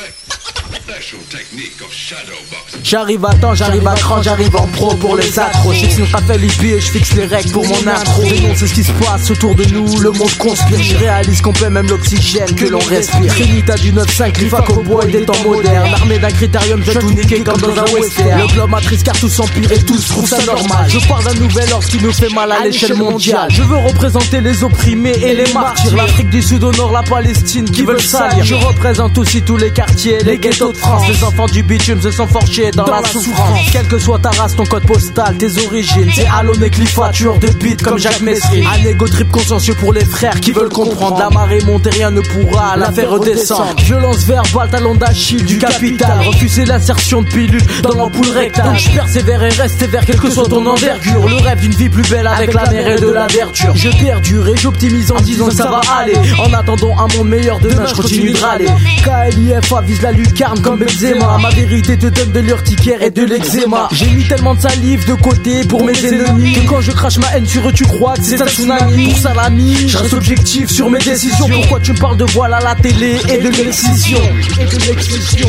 respect. J'arrive à temps, j'arrive à cran, j'arrive en pro pour les accros. Je une rappel IP et je fixe les règles pour mon intro. c'est ce qui se passe autour de nous, le monde conspire. Je réalise qu'on paie même l'oxygène que l'on respire. Trinita du 9-5, Clifa bois et des temps modernes. Armée d'un critérium, je tout niquer comme dans un western. Le globe matrice car tous empire et tous trouvent ça normal. Je parle d'un nouvel ordre qui nous fait mal à l'échelle mondiale. Je veux représenter les opprimés et les martyrs. L'Afrique du Sud au nord, la Palestine qui veulent salir. Je représente aussi tous les quartiers, les ghettos France. Les enfants du bitume se sont forgés dans, la, souffrance. Quelle que soit ta race, ton code postal, tes origines. Et Clifford, tueur de beat comme Jacques Messry. Un égo trip consciencieux pour les frères qui veulent comprendre. La marée monte et rien ne pourra la faire redescendre. Violence verbale, talon d'Achille du capital. Refuser l'insertion de pilules dans l'ampoule rectale. Donc je persévère et reste vers quelle que soit ton envergure. Le rêve d'une vie plus belle avec, la mer et de la verdure. Je perdure et j'optimise en disant que ça va aller. En attendant un monde meilleur demain, je continue de râler. KLIF avise la lucarne comme Benzema. Ma vérité te donne de l'urticaire et de l'eczéma. J'ai mis tellement de salive de côté pour mes ennemis que quand je crache ma haine sur eux, tu crois que c'est un tsunami. Pour salami, je reste objectif sur mes décisions. Pourquoi tu me parles de voile à la télé et de l'excision? Et de l'excision.